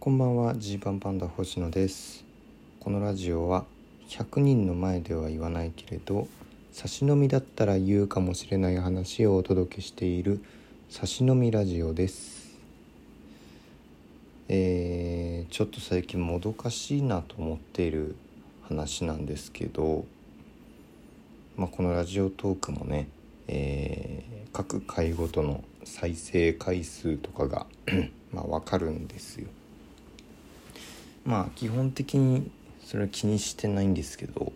こんばんはジーパンパンダ星野ですこのラジオは100人の前では言わないけれど差し飲みだったら言うかもしれない話をお届けしている差し飲みラジオですえー、ちょっと最近もどかしいなと思っている話なんですけどまあ、このラジオトークもね、えー、各回ごとの再生回数とかが まあ分かるんですよ。まあ基本的にそれは気にしてないんですけど、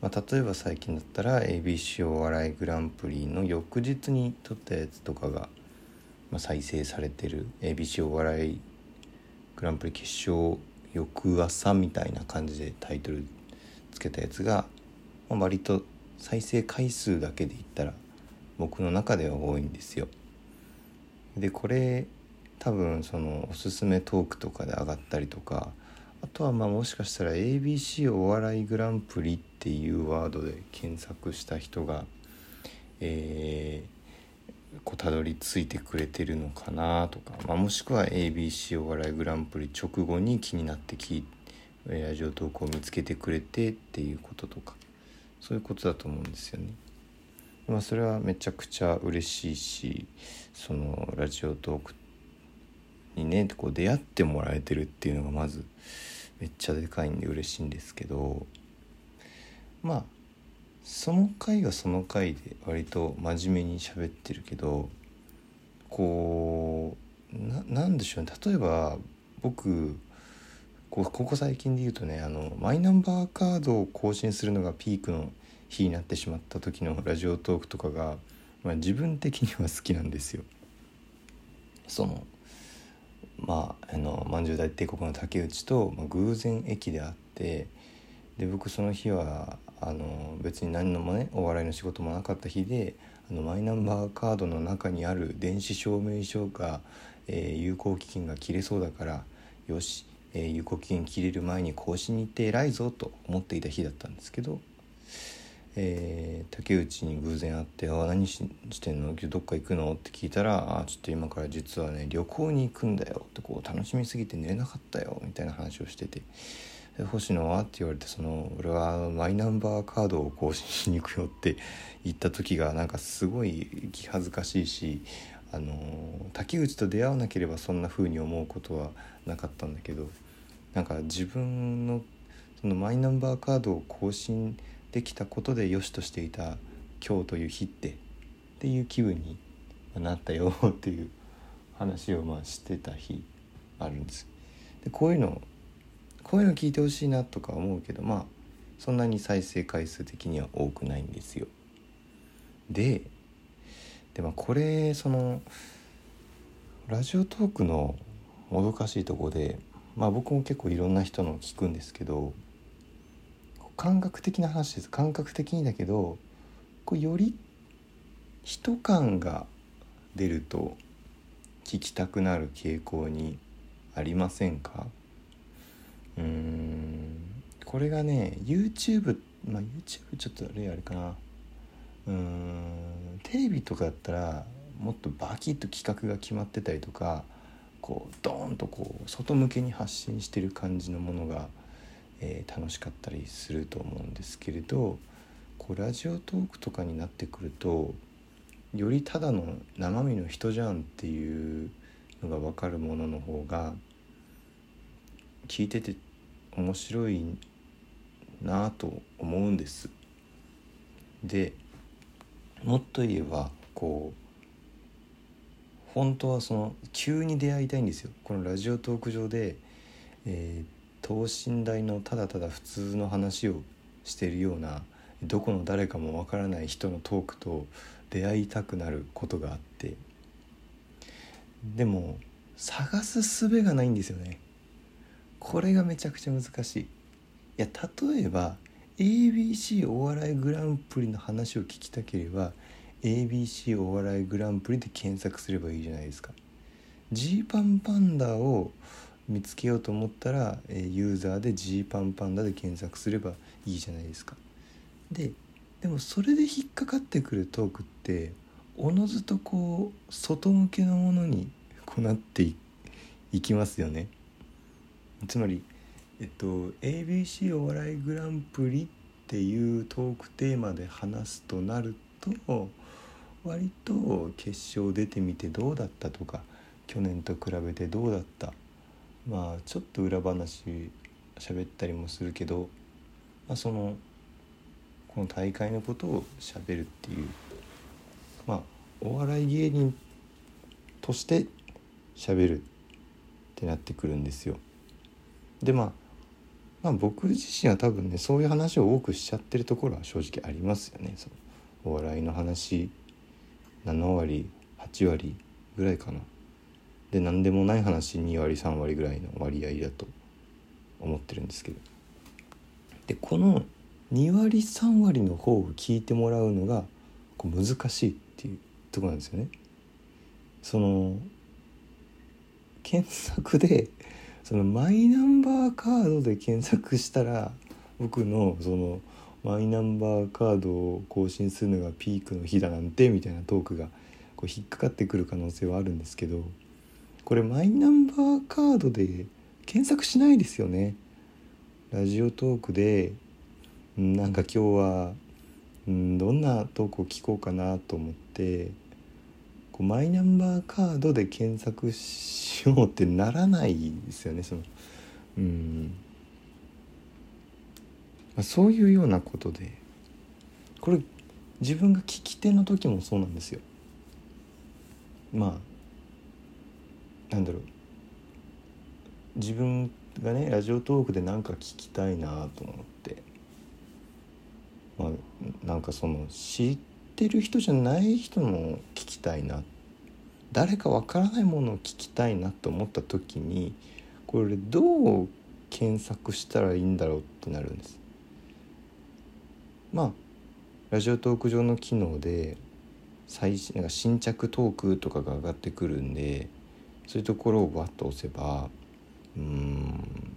まあ、例えば最近だったら ABC お笑いグランプリの翌日に撮ったやつとかが、まあ、再生されてる ABC お笑いグランプリ決勝翌朝みたいな感じでタイトルつけたやつが、まあ、割と再生回数だけで言ったら僕の中では多いんですよ。でこれ多分そのおすすめトークとかで上がったりとかあとはまあもしかしたら ABC お笑いグランプリっていうワードで検索した人がえー、こうたどり着いてくれてるのかなとか、まあ、もしくは ABC お笑いグランプリ直後に気になって聞いラジオトークを見つけてくれてっていうこととかそういうことだと思うんですよね。まあ、それはめちゃくちゃ嬉しいしそのラジオトークにねこう出会ってもらえてるっていうのがまずめっちゃでかいんで嬉しいんですけどまあその回はその回で割と真面目に喋ってるけどこうなんでしょうね例えば僕ここ最近で言うとねあのマイナンバーカードを更新するのがピークの日になってしまった時のラジオトークとかが、まあ、自分的には好きなんですよ。そのまああのまんじゅう大帝国の竹内と、まあ、偶然駅で会ってで僕その日はあの別に何のもねお笑いの仕事もなかった日であのマイナンバーカードの中にある電子証明書が、えー、有効期限が切れそうだからよしえー、有効期限切れる前に更新に行って偉いぞと思っていた日だったんですけど、えー、竹内に偶然会って「あ何してんの？今日どっか行くの?」って聞いたら「あちょっと今から実はね旅行に行くんだよ」ってこう楽しみすぎて寝れなかったよみたいな話をしてて「星野は?」って言われてその俺はマイナンバーカードを更新しに行くよって 言った時がなんかすごい気恥ずかしいしあの竹内と出会わなければそんな風に思うことはなかったんだけどなんか自分のそのマイナンバーカードを更新してできたことで良しとしていた今日という日ってっていう気分になったよっていう話をまあしてた日あるんです。でこういうのこういうの聞いてほしいなとか思うけどまあそんなに再生回数的には多くないんですよ。ででまあこれそのラジオトークのもどかしいとこでまあ僕も結構いろんな人の聞くんですけど感覚的な話です。感覚的にだけどこうより人感が出ると聞きたくなる傾向にありませんか？うん。これがね YouTube まあ YouTube ちょっと例あれかな。うん。テレビとかだったらもっとバキッと企画が決まってたりとかこうドーンとこう外向けに発信してる感じのものが、えー、楽しかったりすると思うんですけれどこうラジオトークとかになってくるとよりただの生身の人じゃんっていうのが分かるものの方が聞いてて面白いなと思うんです。でもっと言えばこう本当はその急に出会いたいんですよこのラジオトーク上で、えー、等身大のただただ普通の話をしているようなどこの誰かもわからない人のトークと出会いたくなることがあって。でも探す術がないんですよね。これがめちゃくちゃ難しい。いや例えば ABC お笑いグランプリの話を聞きたければ ABC お笑いグランプリで検索すればいいじゃないですか。ジーパンパンダを見つけようと思ったらえユーザーでジーパンパンダで検索すればいいじゃないですか。ででもそれで引っかかってくるトークっておのずとこう外向けのものにこうなっていきますよね。つまりえっと ABC お笑いグランプリっていうトークテーマで話すとなると割と決勝出てみてどうだったとか去年と比べてどうだったまあちょっと裏話喋ったりもするけど、まあ、そのこの大会のことを喋るっていうまあお笑い芸人として喋るってなってくるんですよ。でまあまあ僕自身は多分ねそういう話を多くしちゃってるところは正直ありますよね。そのお笑いの話7割8割ぐらいかな。で何でもない話2割3割ぐらいの割合だと思ってるんですけどでこの2割3割の方を聞いてもらうのがこう難しいっていうとこなんですよね。その検索でそのマイナンバーカードで検索したら僕のそのマイナンバーカードを更新するのがピークの日だなんてみたいなトークがこう引っかかってくる可能性はあるんですけどこれマイナンバーカードで検索しないですよね。ラジオトークで。なんか今日はうんどんなトークを聞こうかなと思って。こうマイナンバーカードで検索しようってならないですよねその。うん。まあ、そういうようなことで。これ自分が聞き手の時もそうなんですよ。まあなんだろう。自分がねラジオトークで何か聞きたいなと思って。まあなんかその知ってる人じゃない人も聞きたいな。誰かわからないものを聞きたいなと思った時にこれどう検索したらいいんだろうってなるんです。まあラジオトーク上の機能で最新なんか新着トークとかが上がってくるんでそういうところをバッと押せばうん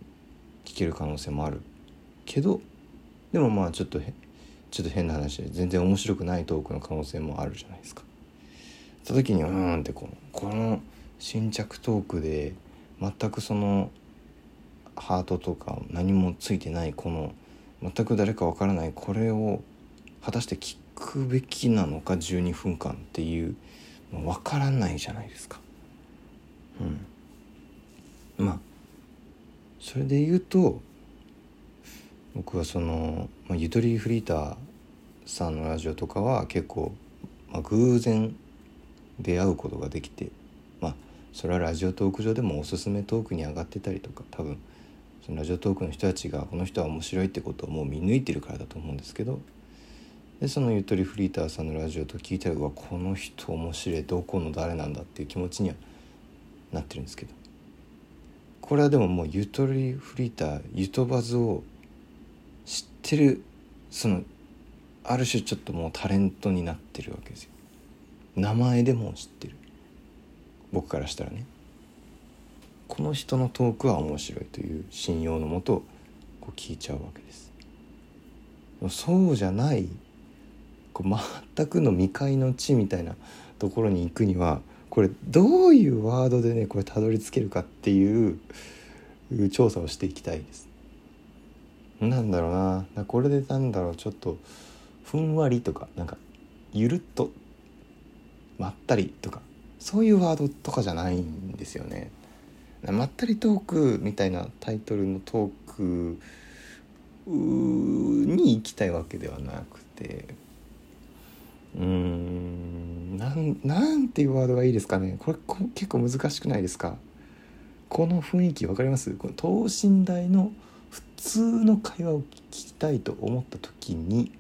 聞ける可能性もあるけどでもまあちょっとちょっと変な話で全然面白くないトークの可能性もあるじゃないですか。その時にうんってこのこの新着トークで全くそのハートとか何もついてないこの全く誰かわからないこれを果たして聞くべきなのか12分間っていう分からないじゃないですか。うん、まあそれで言うと僕はその、ま、ゆとりフリーターさんのラジオとかは結構、まあ、偶然出会うことができてまあそれはラジオトーク上でもおすすめトークに上がってたりとか多分そのラジオトークの人たちがこの人は面白いってことをもう見抜いてるからだと思うんですけどでそのゆとりフリーターさんのラジオと聞いたらうわこの人面白いどこの誰なんだっていう気持ちにはなってるんですけど。これはでももうゆとりフリーターゆとばずを知ってるそのある種ちょっともうタレントになってるわけですよ。名前でも知ってる。僕からしたらね。この人のトークは面白いという信用のもとこう聞いちゃうわけです。そうじゃないこう全くの未開の地みたいなところに行くにはこれどういうワードでねこれたどり着けるかっていう調査をしていきたいです。なんだろうなこれでなんだろうちょっとふんわりとかなんかゆるっとまったりとかそういうワードとかじゃないんですよね。まったりトークみたいなタイトルのトークに行きたいわけではなくてうんなんなんていうワードがいいですかね。これ結構難しくないですか。この雰囲気分かります？この等身大の普通の会話を聞きたいと思った時に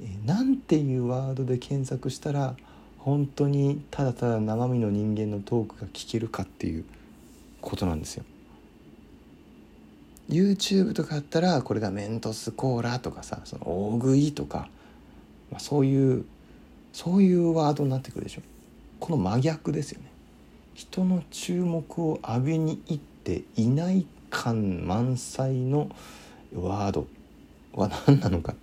えなんていうワードで検索したら本当にただただ生身の人間のトークが聞けるかっていうことなんですよ。YouTube とかあったらこれがメントスコーラとかさその大食いとか、まあ、そういうそういうワードになってくるでしょ。この真逆ですよね。人の注目を浴びに行っていない感満載のワードは何なのか。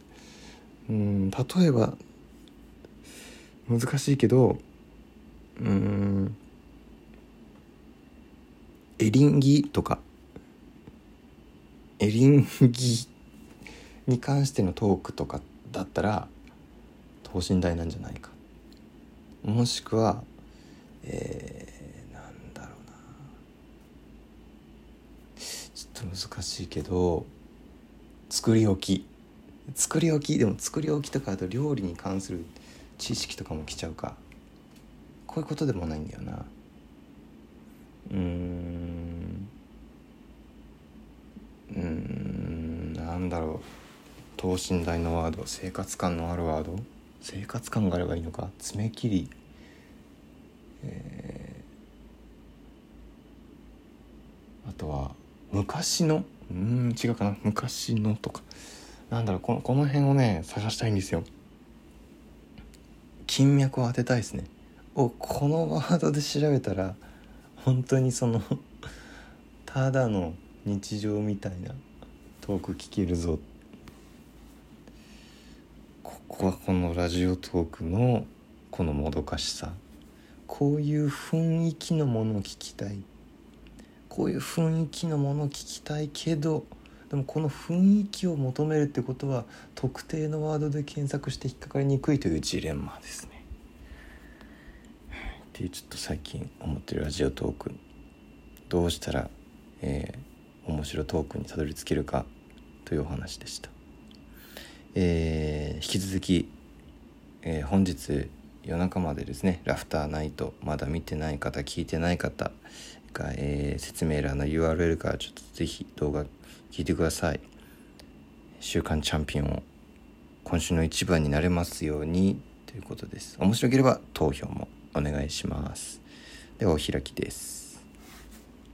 うん例えば難しいけどうんエリンギとか。エリンギに関してのトークとかだったら等身大なんじゃないか。もしくはえー、なんだろうな。ちょっと難しいけど作り置き。作り置きでも作り置きとかあと料理に関する知識とかも来ちゃうか。こういうことでもないんだよな。うん。うんなんだろう。等身大のワード生活感のあるワード。生活感があればいいのか？爪切り。えー、あとは昔の？うん違うかな。昔のとか。なんだろうこのこの辺をね探したいんですよ。金脈を当てたいですね。おこのワードで調べたら本当にその ただの日常みたいなトーク聞けるぞここはこのラジオトークのこのもどかしさこういう雰囲気のものを聞きたいこういう雰囲気のものを聞きたいけどでもこの雰囲気を求めるってことは特定のワードで検索して引っかかりにくいというジレンマですね。っていうちょっと最近思ってるラジオトークどうしたら、えー、面白トークにたどり着けるかというお話でした。えー、引き続き、えー、本日夜中までですねラフターナイトまだ見てない方聞いてない方が、えー、説明欄の URL からちょっとぜひ動画聞いてください。週刊チャンピオンを今週の一番になれますようにということです。面白ければ投票もお願いします。ではお開きです。